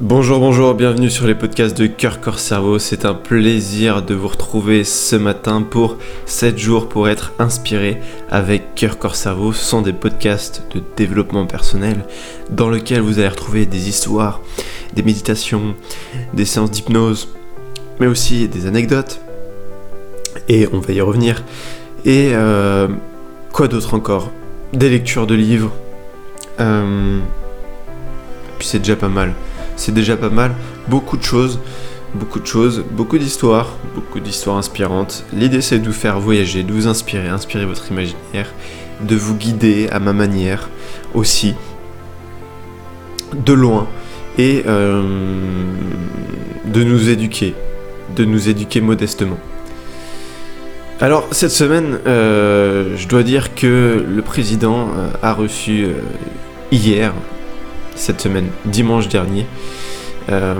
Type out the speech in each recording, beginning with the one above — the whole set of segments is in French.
Bonjour, bonjour, bienvenue sur les podcasts de Cœur, Corps, Cerveau. C'est un plaisir de vous retrouver ce matin pour 7 jours pour être inspiré avec Cœur, Corps, Cerveau. Ce sont des podcasts de développement personnel dans lesquels vous allez retrouver des histoires, des méditations, des séances d'hypnose, mais aussi des anecdotes. Et on va y revenir. Et euh, quoi d'autre encore? Des lectures de livres. Euh, puis c'est déjà pas mal c'est déjà pas mal. Beaucoup de choses, beaucoup de choses, beaucoup d'histoires, beaucoup d'histoires inspirantes. L'idée c'est de vous faire voyager, de vous inspirer, inspirer votre imaginaire, de vous guider à ma manière aussi, de loin, et euh, de nous éduquer, de nous éduquer modestement. Alors cette semaine, euh, je dois dire que le président euh, a reçu hier cette semaine, dimanche dernier. Euh,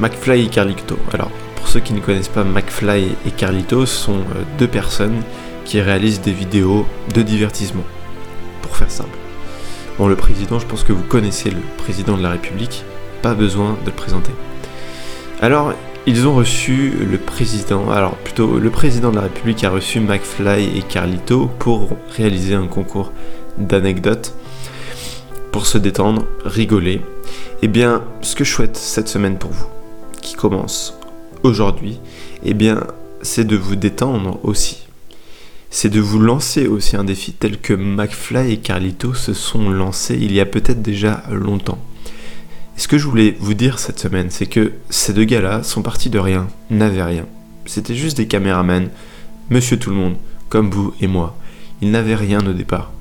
McFly et Carlito. Alors, pour ceux qui ne connaissent pas McFly et Carlito, sont euh, deux personnes qui réalisent des vidéos de divertissement. Pour faire simple. Bon, le président, je pense que vous connaissez le président de la République, pas besoin de le présenter. Alors, ils ont reçu le président, alors plutôt le président de la République a reçu McFly et Carlito pour réaliser un concours d'anecdotes pour se détendre, rigoler. Eh bien, ce que je souhaite cette semaine pour vous, qui commence aujourd'hui, eh bien, c'est de vous détendre aussi. C'est de vous lancer aussi un défi tel que McFly et Carlito se sont lancés il y a peut-être déjà longtemps. Ce que je voulais vous dire cette semaine, c'est que ces deux gars-là sont partis de rien, n'avaient rien. C'était juste des caméramans, monsieur tout le monde, comme vous et moi. Ils n'avaient rien au départ.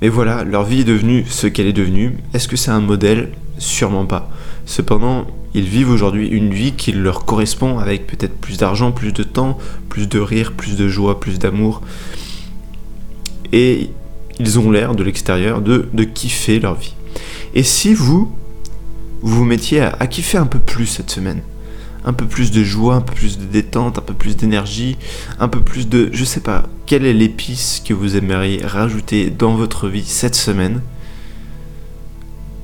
Mais voilà, leur vie est devenue ce qu'elle est devenue. Est-ce que c'est un modèle? Sûrement pas. Cependant, ils vivent aujourd'hui une vie qui leur correspond avec peut-être plus d'argent, plus de temps, plus de rire, plus de joie, plus d'amour. Et ils ont l'air de l'extérieur de, de, kiffer leur vie. Et si vous, vous vous mettiez à kiffer un peu plus cette semaine? Un peu plus de joie, un peu plus de détente, un peu plus d'énergie, un peu plus de... Je sais pas, quelle est l'épice que vous aimeriez rajouter dans votre vie cette semaine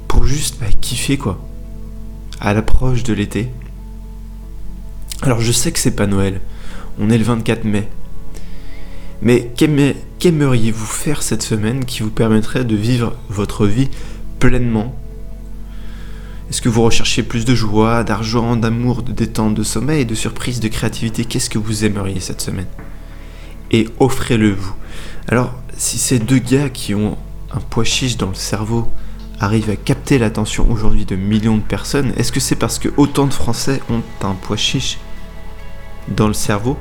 pour juste bah, kiffer quoi à l'approche de l'été? Alors je sais que c'est pas Noël, on est le 24 mai. Mais qu'aimeriez-vous faire cette semaine qui vous permettrait de vivre votre vie pleinement? Est-ce que vous recherchez plus de joie, d'argent, d'amour, de détente, de sommeil, de surprise, de créativité? Qu'est-ce que vous aimeriez cette semaine? Et offrez-le vous. Alors, si ces deux gars qui ont un poids chiche dans le cerveau arrivent à capter l'attention aujourd'hui de millions de personnes, est-ce que c'est parce que autant de Français ont un poids chiche dans le cerveau?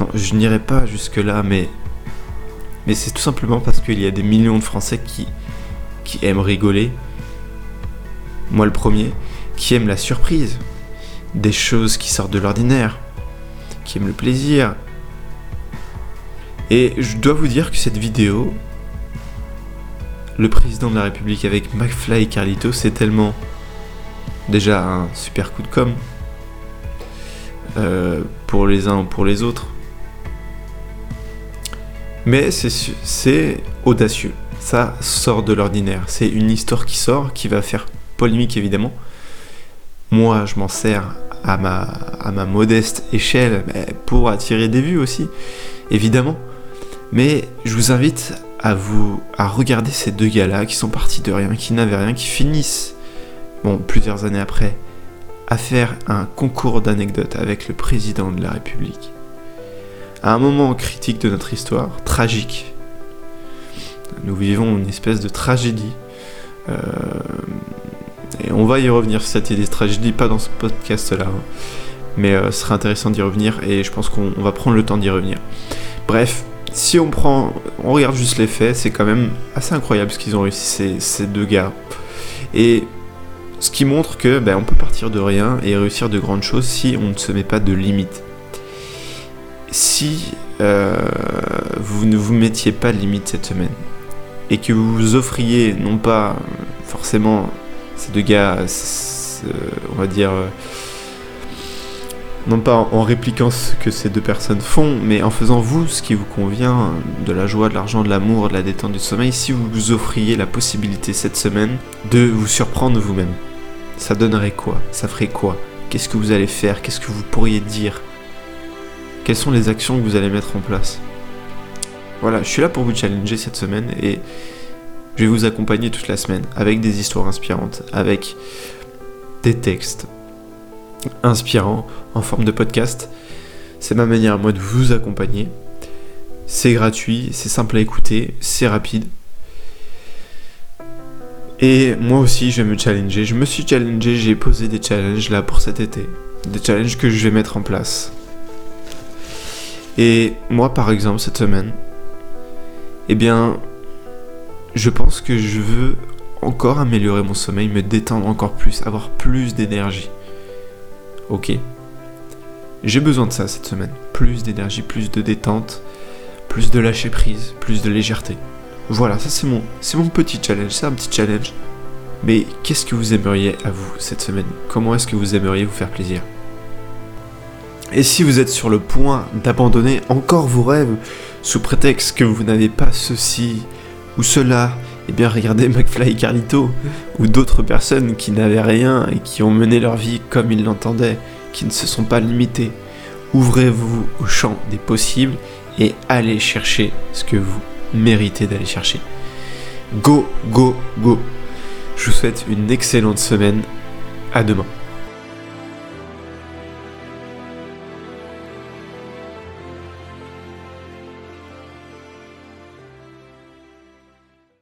Non, je n'irai pas jusque-là, mais, mais c'est tout simplement parce qu'il y a des millions de Français qui, qui aiment rigoler, moi le premier, qui aime la surprise, des choses qui sortent de l'ordinaire, qui aime le plaisir. Et je dois vous dire que cette vidéo, le président de la République avec McFly et Carlito, c'est tellement déjà un super coup de com euh, pour les uns ou pour les autres. Mais c'est audacieux. Ça sort de l'ordinaire. C'est une histoire qui sort, qui va faire polémique évidemment. Moi, je m'en sers à ma, modeste échelle pour attirer des vues aussi, évidemment. Mais je vous invite à vous à regarder ces deux gars-là qui sont partis de rien, qui n'avaient rien, qui finissent, bon, plusieurs années après, à faire un concours d'anecdotes avec le président de la République. À un moment critique de notre histoire, tragique. Nous vivons une espèce de tragédie. Euh, et on va y revenir cette idée de tragédie, pas dans ce podcast-là. Hein. Mais euh, ce serait intéressant d'y revenir et je pense qu'on va prendre le temps d'y revenir. Bref, si on prend, on regarde juste les faits, c'est quand même assez incroyable ce qu'ils ont réussi ces, deux gars. Et ce qui montre que ben, on peut partir de rien et réussir de grandes choses si on ne se met pas de limites. Si euh, vous ne vous mettiez pas de limites cette semaine et que vous vous offriez non pas forcément ces deux gars, on va dire, euh, non pas en répliquant ce que ces deux personnes font, mais en faisant vous ce qui vous convient, de la joie, de l'argent, de l'amour, de la détente, du sommeil, si vous vous offriez la possibilité cette semaine de vous surprendre vous-même. ça donnerait quoi? Ça ferait quoi? Qu'est-ce que vous allez faire? Qu'est-ce que vous pourriez dire? Quelles sont les actions que vous allez mettre en place? Voilà, je suis là pour vous challenger cette semaine et je vais vous accompagner toute la semaine avec des histoires inspirantes, avec des textes inspirants en forme de podcast. C'est ma manière à moi de vous accompagner. C'est gratuit, c'est simple à écouter, c'est rapide. Et moi aussi, je vais me challenger. Je me suis challengé, j'ai posé des challenges là pour cet été. Des challenges que je vais mettre en place. Et moi, par exemple, cette semaine, eh bien, je pense que je veux encore améliorer mon sommeil, me détendre encore plus, avoir plus d'énergie. Ok. J'ai besoin de ça cette semaine. Plus d'énergie, plus de détente, plus de lâcher prise, plus de légèreté. Voilà, ça c'est mon, petit challenge, c'est un petit challenge. Mais qu'est-ce que vous aimeriez à vous cette semaine? Comment est-ce que vous aimeriez vous faire plaisir? Et si vous êtes sur le point d'abandonner encore vos rêves sous prétexte que vous n'avez pas ceci ou cela, eh bien regardez McFly et Carlito ou d'autres personnes qui n'avaient rien et qui ont mené leur vie comme ils l'entendaient, qui ne se sont pas limités. Ouvrez-vous au champ des possibles et allez chercher ce que vous méritez d'aller chercher. Go, go, go. Je vous souhaite une excellente semaine. À demain.